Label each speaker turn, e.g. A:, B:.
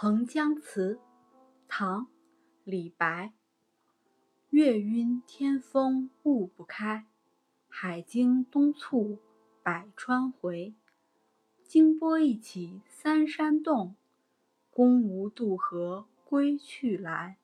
A: 横江词》，唐·李白。月晕天风雾不开，海经东促百川回。惊波一起三山动，公无渡河归去来。